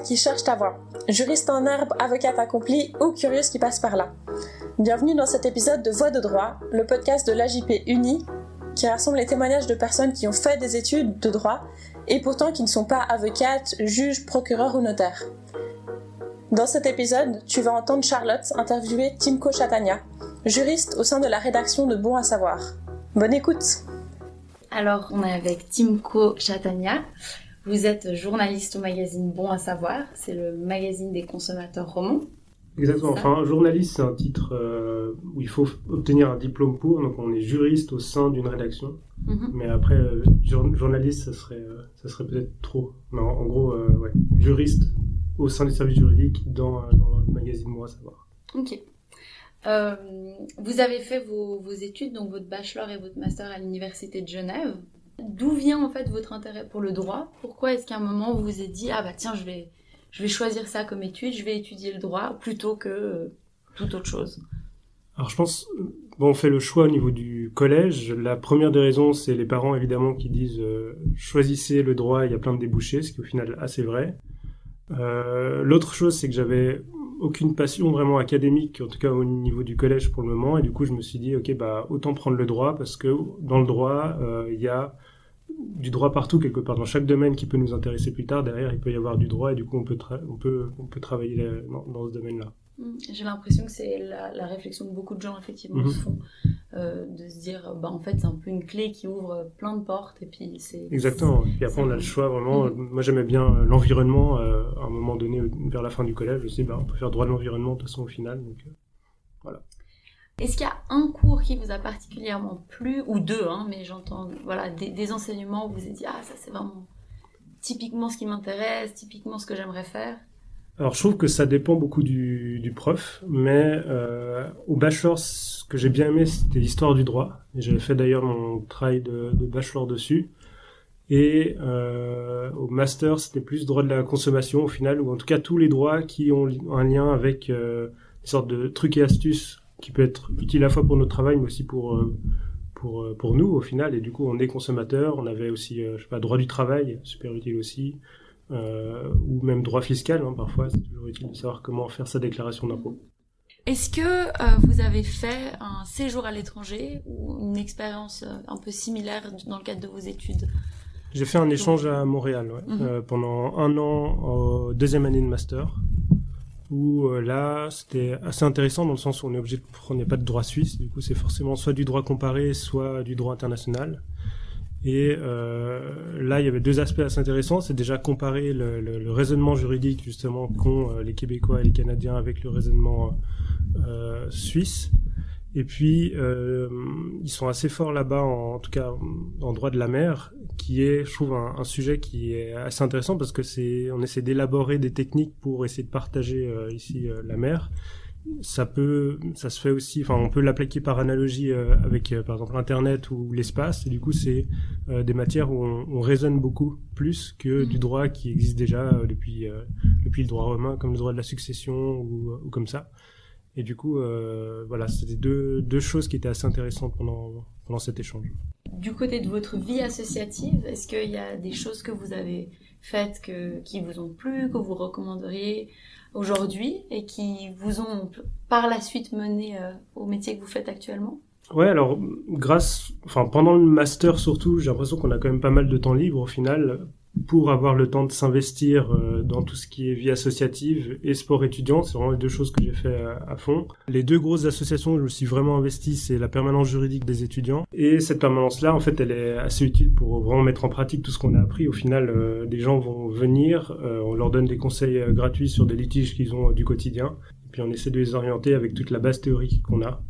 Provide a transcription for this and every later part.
À qui cherche ta voie, juriste en herbe, avocate accomplie ou curieuse qui passe par là. Bienvenue dans cet épisode de Voix de droit, le podcast de l'AJP Uni qui rassemble les témoignages de personnes qui ont fait des études de droit et pourtant qui ne sont pas avocates, juges, procureurs ou notaires. Dans cet épisode, tu vas entendre Charlotte interviewer Timko Chatania, juriste au sein de la rédaction de Bon à savoir. Bonne écoute Alors, on est avec Timko Chatania. Vous êtes journaliste au magazine Bon à savoir, c'est le magazine des consommateurs romans. Exactement. Enfin, journaliste, c'est un titre euh, où il faut obtenir un diplôme pour. Donc, on est juriste au sein d'une rédaction. Mhm. Mais après, euh, journaliste, ça serait, euh, ça serait peut-être trop. Mais en, en gros, ouais, juriste au sein du service juridique dans, dans le magazine Moi savoir. Ok. Vous avez fait vos, vos, études, donc votre bachelor et votre master à l'université de Genève. D'où vient en fait votre intérêt pour le droit? Pourquoi est-ce qu'à un moment vous vous êtes dit ah bah tiens je vais je vais choisir ça comme étude, je vais étudier le droit plutôt que euh, toute autre chose? Alors je pense bon on fait le choix au niveau du collège. La première des raisons c'est les parents évidemment qui disent euh, choisissez le droit, il y a plein de débouchés, ce qui au final assez vrai. Euh, L'autre chose, c'est que j'avais aucune passion vraiment académique, en tout cas au niveau du collège pour le moment, et du coup je me suis dit, ok, bah autant prendre le droit, parce que dans le droit, il y a du droit partout quelque part, dans chaque domaine qui peut nous intéresser plus tard, derrière il peut y avoir du droit, et du coup on peut, on peut, on peut travailler dans, dans ce domaine-là. J'ai l'impression que c'est la, la, réflexion que beaucoup de gens effectivement se font, euh, de se dire bah en fait c'est un peu une clé qui ouvre plein de portes et puis c'est Exactement. Et puis après on a le choix vraiment. Mhm. Moi j'aimais bien euh, l'environnement. euh, à un moment donné, vers la fin du collège, je me suis dit bah on peut faire droit de l'environnement de toute façon au final. Donc euh. Est-ce qu'il y a un cours qui vous a particulièrement plu ou deux hein, mais j'entends voilà des, enseignements où vous êtes dit ah ça c'est vraiment typiquement ce qui m'intéresse, typiquement ce que j'aimerais faire? Alors je trouve que ça dépend beaucoup du, prof, mais euh, au bachelor, ce que j'ai bien aimé, c'était l'histoire du droit. J'avais fait d'ailleurs mon travail de, bachelor dessus. Et euh, au master, c'était plus droit de la consommation au final, ou en tout cas tous les droits qui ont un lien avec euh, des sortes de trucs et astuces qui peut être utile à la fois pour notre travail, mais aussi pour euh, pour euh, pour nous au final. Et du coup, on est consommateur. On avait aussi, euh, je sais pas, droit du travail, super utile aussi euh, ou même droit fiscal, hein, parfois, c'est toujours utile de savoir comment faire sa déclaration d'impôt. Est-ce que euh, vous avez fait un séjour à l'étranger ou une expérience euh, un peu similaire dans le cadre de vos études? J'ai fait un échange à Montréal ouais, euh, pendant un an en deuxième année de master, où euh, là, c'était assez intéressant dans le sens où on est obligé de prendre, pas de droit suisse, du coup c'est forcément soit du droit comparé, soit du droit international. Et euh, là, il y avait deux aspects assez intéressants. C'est déjà comparer le, raisonnement juridique justement qu'ont euh, les Québécois et les Canadiens avec le raisonnement suisse. Et puis, euh, ils sont assez forts là-bas, en, en tout cas en droit de la mer, qui est, je trouve, un, un sujet qui est assez intéressant parce que c'est, on essaie d'élaborer des techniques pour essayer de partager euh, ici euh, la mer ça peut, ça se fait aussi. Enfin, on peut l'appliquer par analogie euh, avec, euh, par exemple, Internet ou l'espace. Et du coup, c'est euh, des matières où on, on, raisonne beaucoup plus que du droit qui existe déjà euh, depuis euh, depuis le droit romain, comme le droit de la succession ou, ou comme ça. Et du coup, euh, voilà, c'était deux deux choses qui étaient assez intéressantes pendant pendant cet échange. Du côté de votre vie associative, est-ce qu'il y a des choses que vous avez faites que, qui vous ont plu, que vous recommanderiez aujourd'hui et qui vous ont par la suite mené euh, au métier que vous faites actuellement? Ouais, alors grâce, enfin pendant le master surtout, j'ai l'impression qu'on a quand même pas mal de temps libre au final pour avoir le temps de s'investir euh, dans tout ce qui est vie associative et sport étudiant. C'est vraiment les deux choses que j'ai fait à, à, fond. Les deux grosses associations où je me suis vraiment investi, c'est la permanence juridique des étudiants. Et cette permanence-là, en fait, elle est assez utile pour vraiment mettre en pratique tout ce qu'on a appris. Au final, euh, des gens vont venir, euh, on leur donne des conseils euh, gratuits sur des litiges qu'ils ont euh, du quotidien. Et puis on essaie de les orienter avec toute la base théorique qu'on a.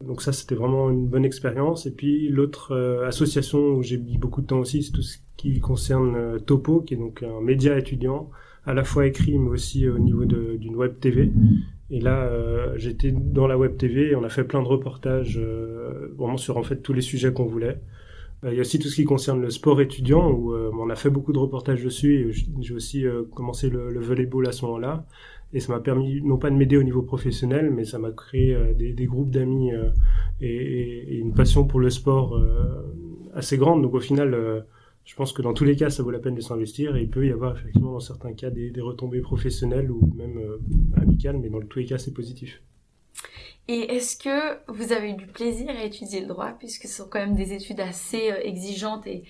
Donc ça, c'était vraiment une bonne expérience. Et puis l'autre euh, association où j'ai mis beaucoup de temps aussi, c'est tout ce qui concerne euh, Topo, qui est donc un média étudiant, à la fois écrit, mais aussi au niveau d'une web TV. Et là, euh, j'étais dans la web TV et on a fait plein de reportages vraiment sur en fait tous les sujets qu'on voulait. Il y a aussi tout ce qui concerne le sport étudiant où on a fait beaucoup de reportages dessus et j'ai aussi commencé le, le volleyball à ce moment-là. Et ça m'a permis non pas de m'aider au niveau professionnel, mais ça m'a créé euh, des, groupes d'amis euh, et, une passion pour le sport euh, assez grande. Donc au final, je pense que dans tous les cas, ça vaut la peine de s'investir et il peut y avoir effectivement dans certains cas des, retombées professionnelles ou même amicales, mais dans tous les cas, c'est positif. Et est-ce que vous avez eu du plaisir à étudier le droit, puisque ce sont quand même des études assez exigeantes et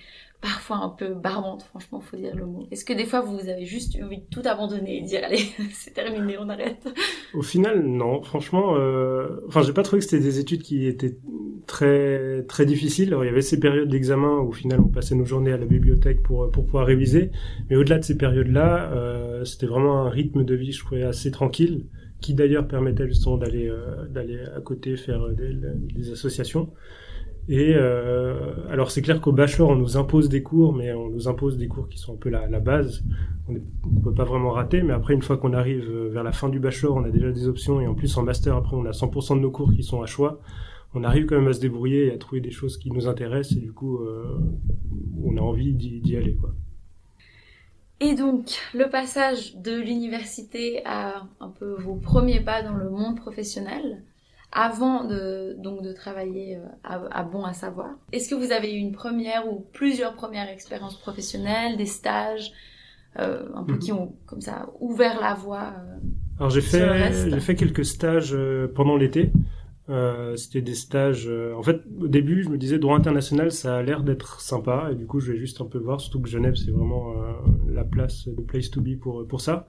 parfois un peu barbantes, franchement, faut dire le mot. Est-ce que des fois vous avez juste envie de tout abandonner et dire allez, c'est terminé, on arrête? Au final, non. Franchement, euh... enfin, j'ai pas trouvé que c'était des études qui étaient très très difficiles. Alors, il y avait ces périodes d'examen où au final on passait nos journées à la bibliothèque pour pour pouvoir réviser, mais au-delà de ces périodes-là, euh, c'était vraiment un rythme de vie, je trouvais assez tranquille qui d'ailleurs permettait justement d'aller euh, d'aller à côté faire euh, des, associations. Et euh, alors c'est clair qu'au bachelor on nous impose des cours, mais on nous impose des cours qui sont un peu la, base. On ne peut pas vraiment rater, mais après une fois qu'on arrive vers la fin du bachelor, on a déjà des options et en plus en master après on a 100% de nos cours qui sont à choix. On arrive quand même à se débrouiller et à trouver des choses qui nous intéressent et du coup on a envie d'y aller quoi. Et donc, le passage de l'université à un peu vos premiers pas dans le monde professionnel, avant de, donc de travailler euh, à, Bon à savoir. Est-ce que vous avez eu une première ou plusieurs premières expériences professionnelles, des stages, euh, un peu mhm. qui ont comme ça ouvert la voie euh, Alors j'ai fait, j'ai fait quelques stages pendant l'été. C'était des stages. En fait, au début, je me disais droit international, ça a l'air d'être sympa, et du coup, je vais juste un peu voir. Surtout que Genève, c'est vraiment la place, de place to be pour pour ça.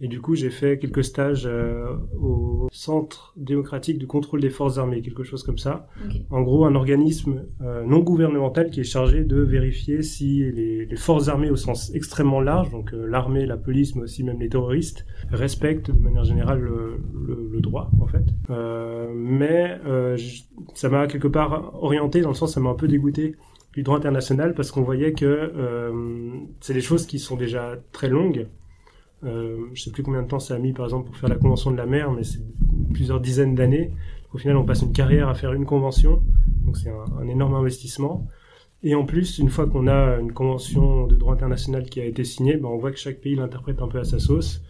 Et du coup, j'ai fait quelques stages euh, au Centre démocratique de contrôle des forces armées, quelque chose comme ça. En gros, un organisme euh, non gouvernemental qui est chargé de vérifier si les, les forces armées au sens extrêmement large, donc euh, l'armée, la police, mais aussi même les terroristes, respectent de manière générale le, le, le droit, en fait. mais ça m'a quelque part orienté, dans le sens, ça m'a un peu dégoûté du droit international parce qu'on voyait que c'est des choses qui sont déjà très longues euh, je sais plus combien de temps ça a mis, par exemple, pour faire la convention de la mer, mais c'est plusieurs dizaines d'années. Au final, on passe une carrière à faire une convention, donc c'est un, énorme investissement. Et en plus, une fois qu'on a une convention de droit international qui a été signée, ben on voit que chaque pays l'interprète un peu à sa sauce.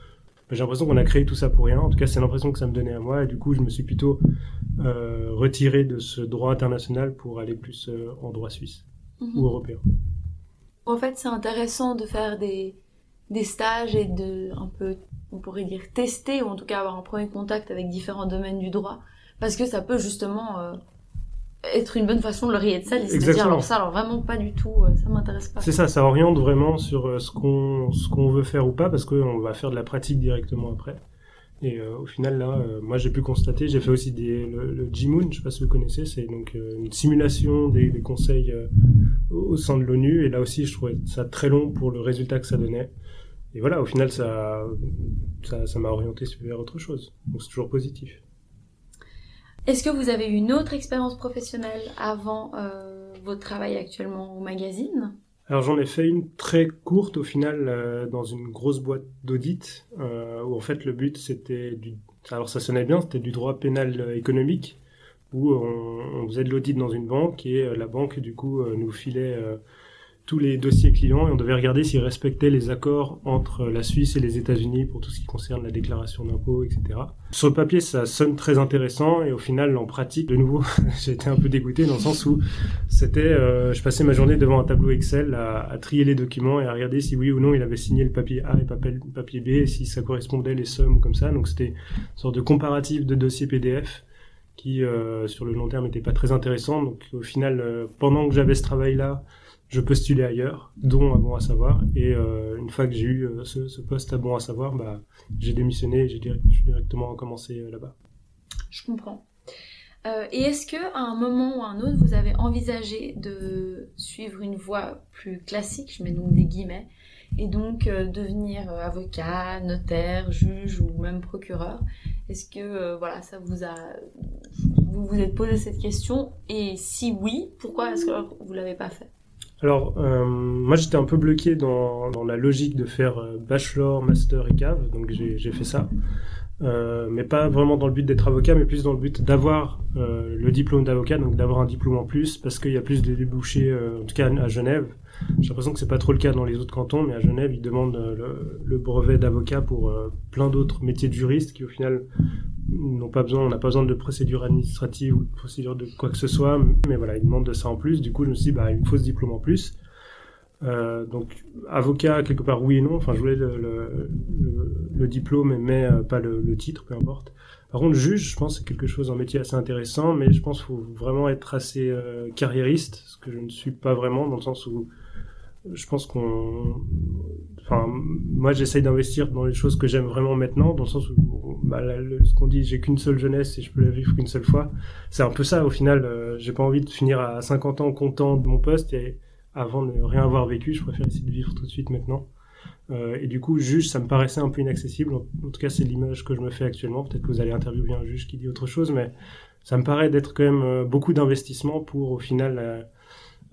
Ben, j'ai l'impression qu'on a créé tout ça pour rien. En tout cas, c'est l'impression que ça me donnait à moi. Et du coup, je me suis plutôt euh, retiré de ce droit international pour aller plus euh, en droit suisse mhm. ou européen. En fait, c'est intéressant de faire des, des stages et de un peu on pourrait dire tester ou en tout cas avoir un premier contact avec différents domaines du droit. Parce que ça peut justement euh, être une bonne façon de le rayer de salle et de dire alors ça alors vraiment pas du tout euh, ça m'intéresse pas. C'est ça ça oriente vraiment sur euh, ce qu'on ce qu'on veut faire ou pas parce qu'on va faire de la pratique directement après. Et au final là moi j'ai pu constater j'ai fait aussi des, le, le G-Moon je sais pas si vous connaissez c'est donc une simulation des, des conseils au sein de l'ONU. Et là aussi je trouvais ça très long pour le résultat que ça donnait et voilà, au final, ça, ça, m'a orienté vers autre chose. Donc c'est toujours positif. Est-ce que vous avez eu une autre expérience professionnelle avant euh, votre travail actuellement au magazine? Alors j'en ai fait une très courte au final euh, dans une grosse boîte d'audit euh, où en fait le but c'était du alors ça sonnait bien c'était du droit pénal économique où on, on faisait de l'audit dans une banque et la banque du coup nous filait tous les dossiers clients et on devait regarder s'ils respectaient les accords entre la Suisse et les États-Unis pour tout ce qui concerne la déclaration d'impôts, etc. Sur le papier, ça sonne très intéressant et au final, en pratique, de nouveau, j'ai été un peu dégoûté dans le sens où c'était, euh, je passais ma journée devant un tableau Excel à, trier les documents et à regarder si oui ou non il avait signé le papier A et le papier B et si ça correspondait les sommes comme ça. Donc c'était une sorte de comparatif de dossiers PDF qui, euh, sur le long terme, n'était pas très intéressant. Donc au final, euh, pendant que j'avais ce travail-là, je postulais ailleurs, dont à Bon à savoir. Et euh, une fois que j'ai eu euh, ce, poste à Bon à savoir, bah, j'ai démissionné et j'ai directement commencé euh, là-bas. Je comprends. Et est-ce que à un moment ou à un autre, vous avez envisagé de suivre une voie plus classique, je mets donc des guillemets, et donc devenir avocat, notaire, juge ou même procureur? Est-ce que voilà, ça vous a, vous vous êtes posé cette question? Et si oui, pourquoi est-ce que vous l'avez pas fait? Alors, euh, moi j'étais un peu bloqué dans, dans la logique de faire euh, bachelor, master et cave, donc j'ai fait ça. Euh, mais pas vraiment dans le but d'être avocat, mais plus dans le but d'avoir euh, le diplôme d'avocat, donc d'avoir un diplôme en plus, parce qu'il y a plus de débouchés, euh, en tout cas à Genève. J'ai l'impression que c'est pas trop le cas dans les autres cantons, mais à Genève, ils demandent le, le brevet d'avocat pour plein d'autres métiers de juriste qui au final n'ont pas besoin, on n'a pas besoin de procédure administrative ou de procédure de quoi que ce soit, mais voilà, ils demandent de ça en plus. Du coup, je me suis dit, bah, il me diplôme en plus. Euh, donc avocat quelque part oui et non. Enfin je voulais le, le, diplôme mais euh, pas le, le, titre, peu importe. Par contre juge, je pense c'est quelque chose un métier assez intéressant, mais je pense qu'il faut vraiment être assez euh, carriériste, ce que je ne suis pas vraiment dans le sens où je pense qu'on enfin moi j'essaye d'investir dans les choses que j'aime vraiment maintenant dans le sens où bah, ce qu'on dit j'ai qu'une seule jeunesse et je peux la vivre qu'une seule fois c'est un peu ça au final euh, j'ai pas envie de finir à 50 ans content de mon poste et avant de rien avoir vécu je préfère essayer de vivre tout de suite maintenant euh, et du coup juge ça me paraissait un peu inaccessible en, tout cas c'est l'image que je me fais actuellement peut-être que vous allez interviewer un juge qui dit autre chose mais ça me paraît d'être quand même euh, beaucoup d'investissement pour au final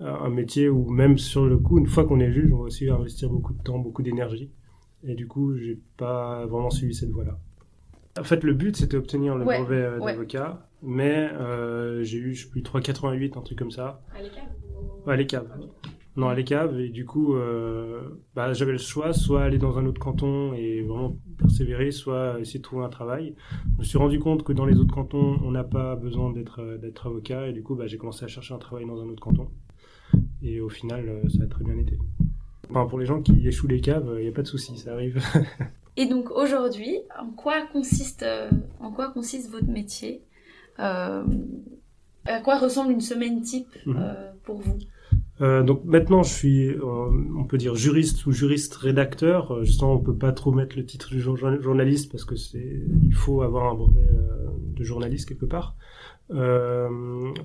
euh, un métier où même sur le coup, une fois qu'on est juge, on va aussi investir beaucoup de temps, beaucoup d'énergie. Et du coup, j'ai pas vraiment suivi cette voie-là. En fait, le but, c'était obtenir le brevet euh, d'avocat, mais euh, j'ai eu, je sais plus, 3,88, un truc comme ça. À l'ECAV ouais, À l'ECAV. Non, à l'ECAV, et du coup, euh, bah, j'avais le choix, soit aller dans un autre canton et vraiment persévérer, soit essayer de trouver un travail. Je me suis rendu compte que dans les autres cantons, on n'a pas besoin d'être d'être avocat, et du coup, bah, j'ai commencé à chercher un travail dans un autre canton. Et au final, euh, ça a très bien été. Enfin, pour les gens qui échouent les caves, il n'y a pas de souci, ça arrive. Et donc aujourd'hui, en quoi consiste, euh, en quoi consiste votre métier? Euh, À quoi ressemble une semaine type mhm. pour vous? Donc maintenant, je suis, on peut dire juriste ou juriste rédacteur. justement, on peut pas trop mettre le titre de journaliste parce que c'est, il faut avoir un brevet de journaliste quelque part. Euh,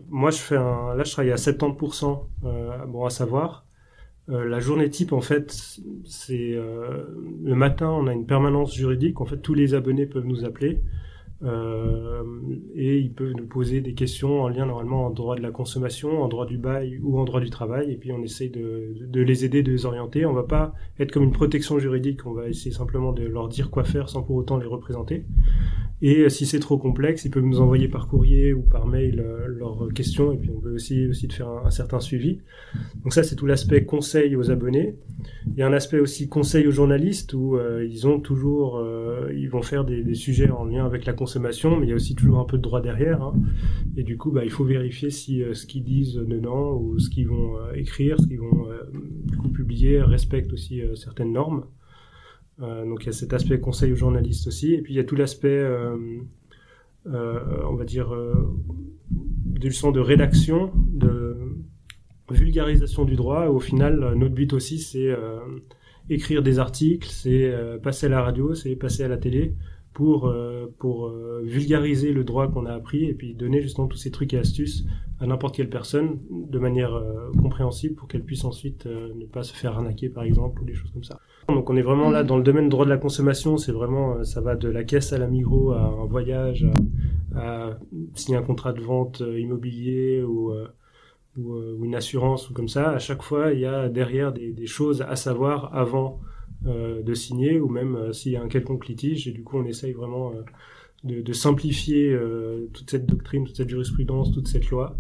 moi, je fais un, là, je travaille à 70%, euh, bon, à savoir. Euh, la journée type, en fait, c'est euh, le matin, on a une permanence juridique. En fait, tous les abonnés peuvent nous appeler euh, et ils peuvent nous poser des questions en lien normalement en droit de la consommation, en droit du bail ou en droit du travail. Et puis, on essaye de, les aider, de les orienter. On va pas être comme une protection juridique. On va essayer simplement de leur dire quoi faire sans pour autant les représenter. Et euh, si c'est trop complexe, ils peuvent nous envoyer par courrier ou par mail euh, leurs questions. Et puis on peut aussi aussi de faire un, certain suivi. Donc ça, c'est tout l'aspect conseil aux abonnés. Il y a un aspect aussi conseil aux journalistes où ils ont toujours, ils vont faire des, des, sujets en lien avec la mais il y a aussi toujours un peu de droit derrière. Hein. Et du coup, bah, il faut vérifier si ce qu'ils disent dedans ou ce qu'ils vont écrire, ce qu'ils vont coup publier respecte aussi certaines normes. Euh, donc il y a cet aspect conseil aux journalistes aussi, et puis il y a tout l'aspect, euh, euh, on va dire, des leçons de rédaction, de vulgarisation du droit. au final, notre but aussi, c'est écrire des articles, c'est passer à la radio, c'est passer à la télé pour, pour vulgariser le droit qu'on a appris et puis donner justement tous ces trucs et astuces à n'importe quelle personne de manière compréhensible pour qu'elle puisse ensuite ne pas se faire arnaquer par exemple ou des choses comme ça. Donc on est vraiment là dans le domaine droit de la consommation, c'est vraiment, euh, ça va de la caisse à la Migros, à un voyage, à, signer un contrat de vente euh, immobilier ou, euh, une assurance ou comme ça. À chaque fois, il y a derrière des choses à savoir avant de signer ou même s'il y a un quelconque litige. Et du coup, on essaye vraiment de, de, simplifier toute cette doctrine, toute cette jurisprudence, toute cette loi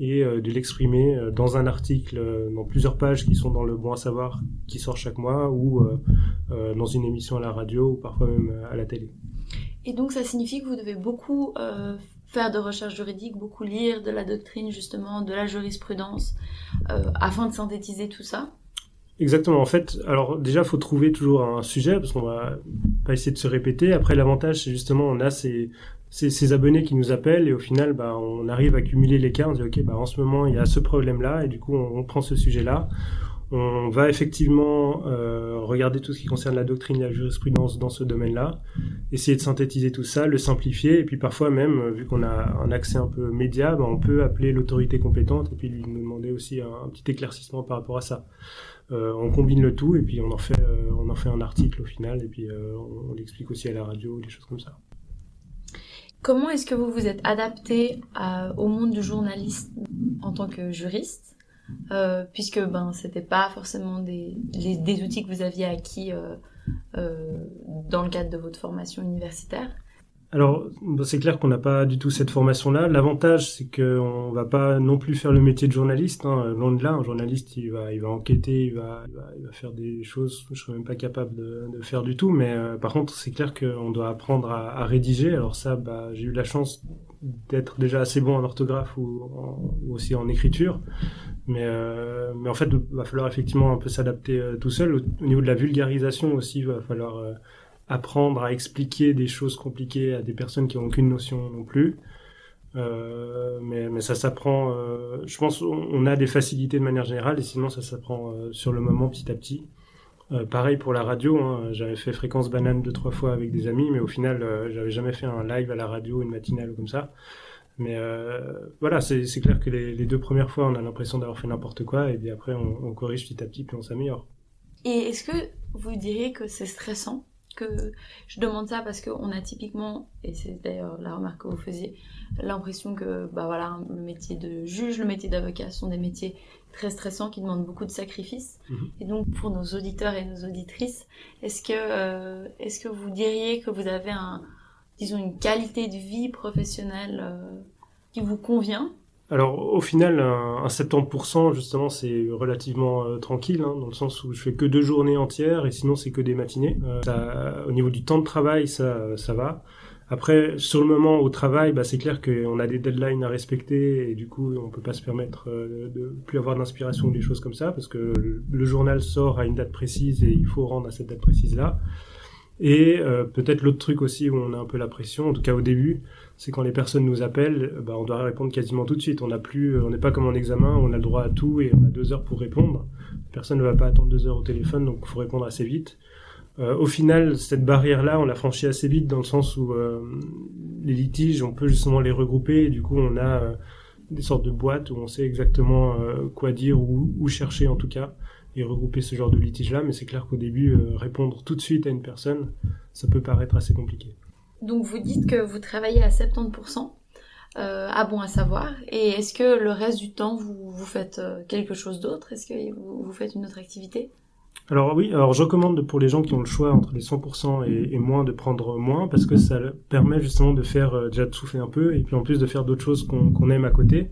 et euh, de l'exprimer euh, dans un article, euh, dans plusieurs pages qui sont dans le Bon à savoir qui sort chaque mois ou dans une émission à la radio ou parfois même à la télé. Et donc ça signifie que vous devez beaucoup faire de recherche juridique, beaucoup lire de la doctrine justement, de la jurisprudence, afin de synthétiser tout ça? Exactement. En fait, alors déjà, faut trouver toujours un sujet parce qu'on va pas essayer de se répéter. Après, l'avantage, c'est justement, on a ces, ces, abonnés qui nous appellent et au final, bah, on arrive à cumuler les cas. On dit, ok, bah, en ce moment, il y a ce problème-là et du coup, on, prend ce sujet-là. On va effectivement euh, regarder tout ce qui concerne la doctrine la jurisprudence dans ce domaine-là, essayer de synthétiser tout ça, le simplifier, et puis parfois même, vu qu'on a un accès un peu média, bah, on peut appeler l'autorité compétente et puis lui demander aussi un, petit éclaircissement par rapport à ça. Euh, on combine le tout et puis on en fait, euh, on en fait un article au final et puis on, on l'explique aussi à la radio, des choses comme ça. Comment est-ce que vous vous êtes adapté au monde du journaliste en tant que juriste euh, puisque ben c'était pas forcément des, des, outils que vous aviez acquis euh, euh, dans le cadre de votre formation universitaire? Alors, c'est clair qu'on n'a pas du tout cette formation-là. L'avantage, c'est qu'on va pas non plus faire le métier de journaliste. Hein. Loin de là, un journaliste, il va, il va enquêter, il va, il va, il va faire des choses que je serais même pas capable de, de faire du tout. Mais euh, par contre, c'est clair qu'on doit apprendre à, à, rédiger. Alors ça, bah, j'ai eu la chance d'être déjà assez bon en orthographe ou, ou aussi en écriture. Mais, mais en fait, il va falloir effectivement un peu s'adapter tout seul. Au, au, niveau de la vulgarisation aussi, il va falloir apprendre à expliquer des choses compliquées à des personnes qui n'ont aucune notion non plus. Euh, mais, ça s'apprend. Euh, je pense on a des facilités de manière générale et sinon ça s'apprend euh, sur le moment petit à petit. Pareil pour la radio. Hein, j'avais fait fréquence banane deux trois fois avec des amis, mais au final j'avais jamais fait un live à la radio, une matinale ou comme ça. Mais voilà, c'est clair que les, les, deux premières fois on a l'impression d'avoir fait n'importe quoi et puis après on, on corrige petit à petit puis on s'améliore. Et est-ce que vous diriez que c'est stressant? Que je demande ça parce qu'on a typiquement, et c'est d'ailleurs la remarque que vous faisiez, l'impression que bah voilà, le métier de juge, le métier d'avocat sont des métiers très stressants qui demandent beaucoup de sacrifices. Mhm. Et donc pour nos auditeurs et nos auditrices, est-ce que, euh, est-ce que vous diriez que vous avez un, disons, une qualité de vie professionnelle euh, qui vous convient? Alors au final, un, 70%, justement, c'est relativement euh, tranquille, hein, dans le sens où je fais que deux journées entières et sinon c'est que des matinées. Euh, au niveau du temps de travail, ça, ça va. Après, sur le moment au travail, bah, c'est clair qu'on a des deadlines à respecter et du coup, on peut pas se permettre euh, de plus avoir d'inspiration ou des choses comme ça parce que le journal sort à une date précise et il faut rendre à cette date précise là. Et peut-être l'autre truc aussi où on a un peu la pression, en tout cas au début, c'est quand les personnes nous appellent, bah, on doit répondre quasiment tout de suite. On n'a plus, on n'est pas comme en examen, on a le droit à tout et on a deux heures pour répondre. Personne ne va pas attendre deux heures au téléphone, donc il faut répondre assez vite. Euh, au final, cette barrière-là, on l'a franchie assez vite dans le sens où euh, les litiges, on peut justement les regrouper et du coup, on a euh, des sortes de boîtes où on sait exactement quoi dire ou où chercher en tout cas et regrouper ce genre de litige-là. Mais c'est clair qu'au début, répondre tout de suite à une personne, ça peut paraître assez compliqué. Donc vous dites que vous travaillez à 70%. Euh, à bon à savoir. Et est-ce que le reste du temps, vous, vous faites euh, quelque chose d'autre? Est-ce que vous, vous, faites une autre activité? Alors oui, alors je recommande pour les gens qui ont le choix entre les 100% et, et moins de prendre moins parce que ça permet justement de faire euh, déjà de souffler un peu et puis en plus de faire d'autres choses qu'on aime à côté.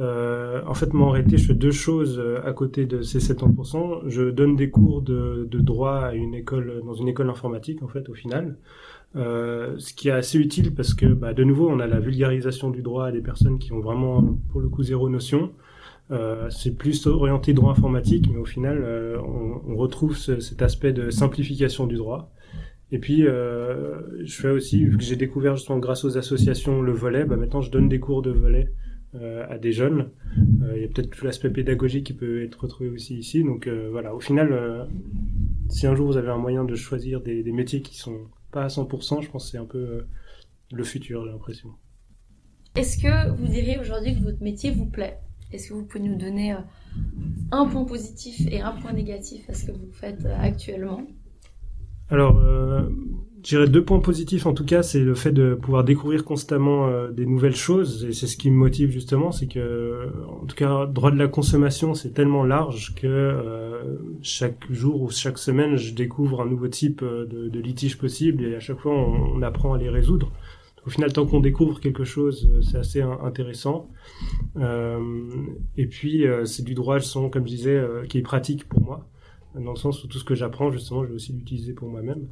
Euh, en fait, moi, en réalité, je fais deux choses euh, à côté de ces 70%. Je donne des cours de, de droit à une école, dans une école informatique, en fait, au final. Euh, ce qui est assez utile parce que, bah, de nouveau, on a la vulgarisation du droit à des personnes qui ont vraiment, pour le coup, zéro notion. Euh, c'est plus orienté droit informatique, mais au final, euh, on, on, retrouve ce, cet aspect de simplification du droit. Et puis, euh, je fais aussi, vu que j'ai découvert justement grâce aux associations le volet, bah, maintenant je donne des cours de volet à des jeunes. Il y a peut-être tout l'aspect pédagogique qui peut être retrouvé aussi ici. Donc voilà, au final, si un jour vous avez un moyen de choisir des, des métiers qui sont pas à 100%, je pense que c'est un peu euh, le futur, j'ai l'impression. Est-ce que vous diriez aujourd'hui que votre métier vous plaît? Est-ce que vous pouvez nous donner euh, un point positif et un point négatif à ce que vous faites euh, actuellement? Alors, dirais deux points positifs en tout cas, c'est le fait de pouvoir découvrir constamment euh, des nouvelles choses et c'est ce qui me motive justement, c'est que en tout cas droit de la consommation c'est tellement large que euh, chaque jour ou chaque semaine je découvre un nouveau type euh, de, litige possible et à chaque fois on, apprend à les résoudre. au final tant qu'on découvre quelque chose c'est assez intéressant. et puis c'est du droit son comme je disais qui est pratique pour moi dans le sens où tout ce que j'apprends justement je vais aussi l'utiliser pour moi-même.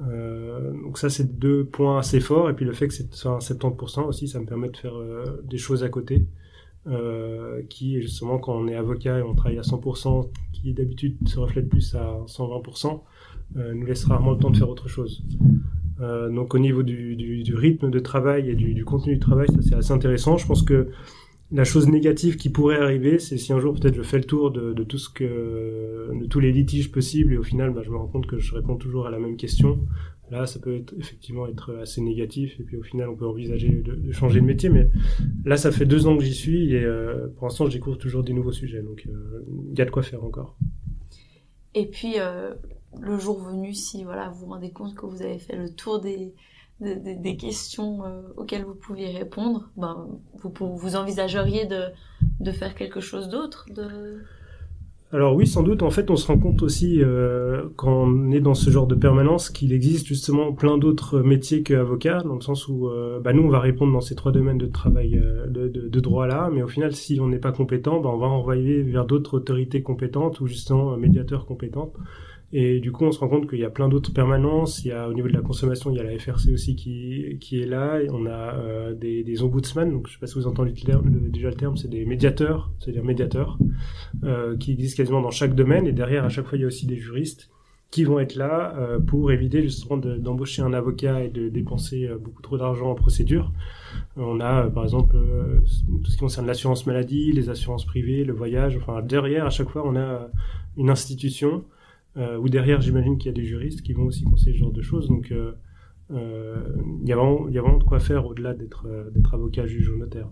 Euh, donc ça, c'est deux points assez forts. Et puis le fait que c'est soit un 70% aussi, ça me permet de faire euh, des choses à côté. Euh, qui justement quand on est avocat et on travaille à 100%, qui d'habitude se reflète plus à 120%, euh, nous laisse rarement le temps de faire autre chose. Euh, donc au niveau du, du, du, rythme de travail et du, du contenu du travail, ça c'est assez intéressant. Je pense que la chose négative qui pourrait arriver, c'est si un jour peut-être je fais le tour de, tout ce que, de tous les litiges possibles et au final, bah, je me rends compte que je réponds toujours à la même question. Là, ça peut effectivement être assez négatif et puis au final, on peut envisager de, changer de métier. Mais là, ça fait deux ans que j'y suis et euh, pour l'instant, je découvre toujours des nouveaux sujets. Donc, il euh, y a de quoi faire encore. Et puis, euh, le jour venu, si voilà, vous vous rendez compte que vous avez fait le tour des des questions euh, auxquelles vous pouviez répondre, ben, vous, vous envisageriez de, faire quelque chose d'autre. Alors oui, sans doute. En fait, on se rend compte aussi euh, quand on est dans ce genre de permanence qu'il existe justement plein d'autres métiers qu'avocat, dans le sens où euh, bah, nous, on va répondre dans ces trois domaines de travail de, droit là, mais au final, si on n'est pas compétent, bah, on va envoyer vers d'autres autorités compétentes ou justement médiateurs compétents. Et du coup, on se rend compte qu'il y a plein d'autres permanences. Il y a au niveau de la consommation, il y a la FRC aussi qui, qui est là. On a euh, des, des ombudsman. Donc, je sais pas si vous entendez déjà le terme, c'est des médiateurs, c'est-à-dire médiateurs, euh, qui existent quasiment dans chaque domaine. Et derrière, à chaque fois, il y a aussi des juristes qui vont être là euh, pour éviter justement d'embaucher un avocat et de dépenser beaucoup trop d'argent en procédure. On a, par exemple, tout ce qui concerne l'assurance maladie, les assurances privées, le voyage. Enfin, derrière, à chaque fois, on a une institution ou derrière, j'imagine qu'il y a des juristes qui vont aussi conseiller ce genre de choses. Donc, euh, euh, il y, a vraiment, y a vraiment de quoi faire au-delà d'être d'être avocat, juge ou notaire.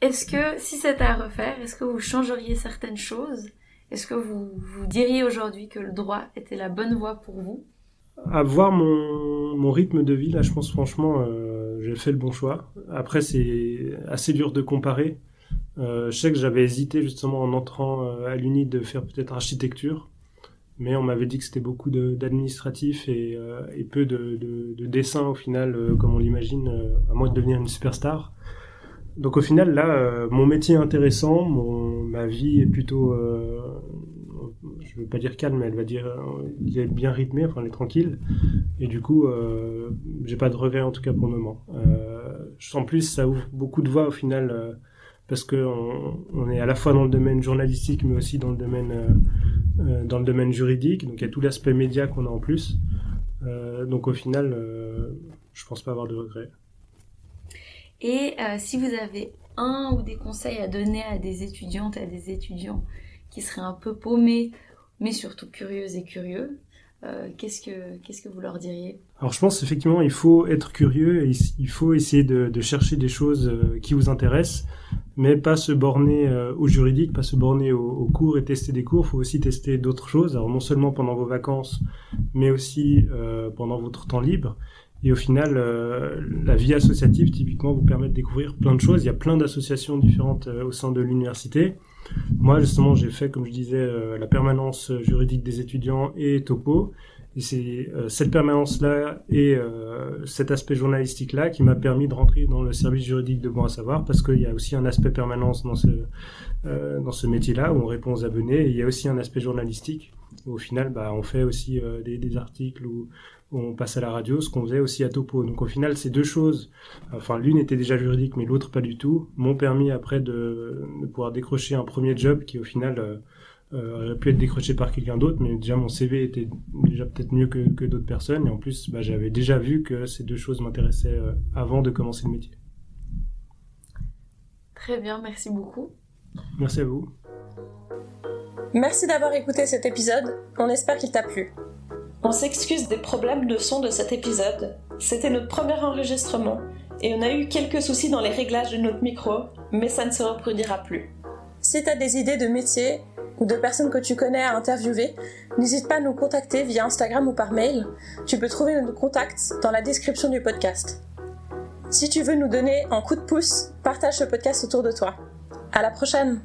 Est-ce que, si c'était à refaire, est-ce que vous changeriez certaines choses? Est-ce que vous, vous diriez aujourd'hui que le droit était la bonne voie pour vous? À voir mon, mon rythme de vie, là, je pense franchement, euh, j'ai fait le bon choix. Après, c'est assez dur de comparer. Euh, je sais que j'avais hésité justement en entrant à l'UNI de faire peut-être architecture mais on m'avait dit que c'était beaucoup d'administratif et, euh, et, peu de, de, de dessin au final, euh, comme on l'imagine, euh, à moins de devenir une superstar. Donc au final, là, mon métier est intéressant, ma vie est plutôt, je veux pas dire calme, mais elle va dire, elle est bien rythmée, enfin elle est tranquille. Et du coup, j'ai pas de regrets en tout cas pour le moment. sens plus, ça ouvre beaucoup de voies au final parce qu'on on est à la fois dans le domaine journalistique, mais aussi dans le domaine, euh, euh, dans le domaine juridique. Donc il y a tout l'aspect média qu'on a en plus. Euh, donc au final, je pense pas avoir de regrets. Et si vous avez un ou des conseils à donner à des étudiantes et à des étudiants qui seraient un peu paumés, mais surtout curieux et curieux, qu'est-ce que qu'est-ce que vous leur diriez? Alors je pense effectivement il faut être curieux et il faut essayer de, chercher des choses qui vous intéressent mais pas se borner euh, au juridique, pas se borner aux, cours et tester des cours. Il faut aussi tester d'autres choses. Alors non seulement pendant vos vacances, mais aussi euh, pendant votre temps libre. Et au final, euh, la vie associative typiquement vous permet de découvrir plein de choses. Il y a plein d'associations différentes au sein de l'université. Moi justement, j'ai fait, comme je disais, la permanence juridique des étudiants et Topo. Et c'est euh, cette permanence-là et euh, cet aspect journalistique-là qui m'a permis de rentrer dans le service juridique de Bon à savoir, parce qu'il y a aussi un aspect permanence dans ce, euh, ce métier-là, où on répond aux abonnés, et il y a aussi un aspect journalistique, où au final, bah, on fait aussi des, articles, où, on passe à la radio, ce qu'on faisait aussi à Topo. Donc au final, ces deux choses, enfin l'une était déjà juridique, mais l'autre pas du tout, m'ont permis après de, pouvoir décrocher un premier job qui au final euh, aurait pu être décroché par quelqu'un d'autre, mais déjà mon CV était déjà peut-être mieux que, que d'autres personnes, et en plus bah, j'avais déjà vu que ces deux choses m'intéressaient euh, avant de commencer le métier. Très bien, merci beaucoup. Merci à vous. Merci d'avoir écouté cet épisode, on espère qu'il t'a plu. On s'excuse des problèmes de son de cet épisode, c'était notre premier enregistrement, et on a eu quelques soucis dans les réglages de notre micro, mais ça ne se reproduira plus. Si tu as des idées de métier ou de personnes que tu connais à interviewer, n'hésite pas à nous contacter via Instagram ou par mail. Tu peux trouver nos contacts dans la description du podcast. Si tu veux nous donner un coup de pouce, partage ce podcast autour de toi. À la prochaine!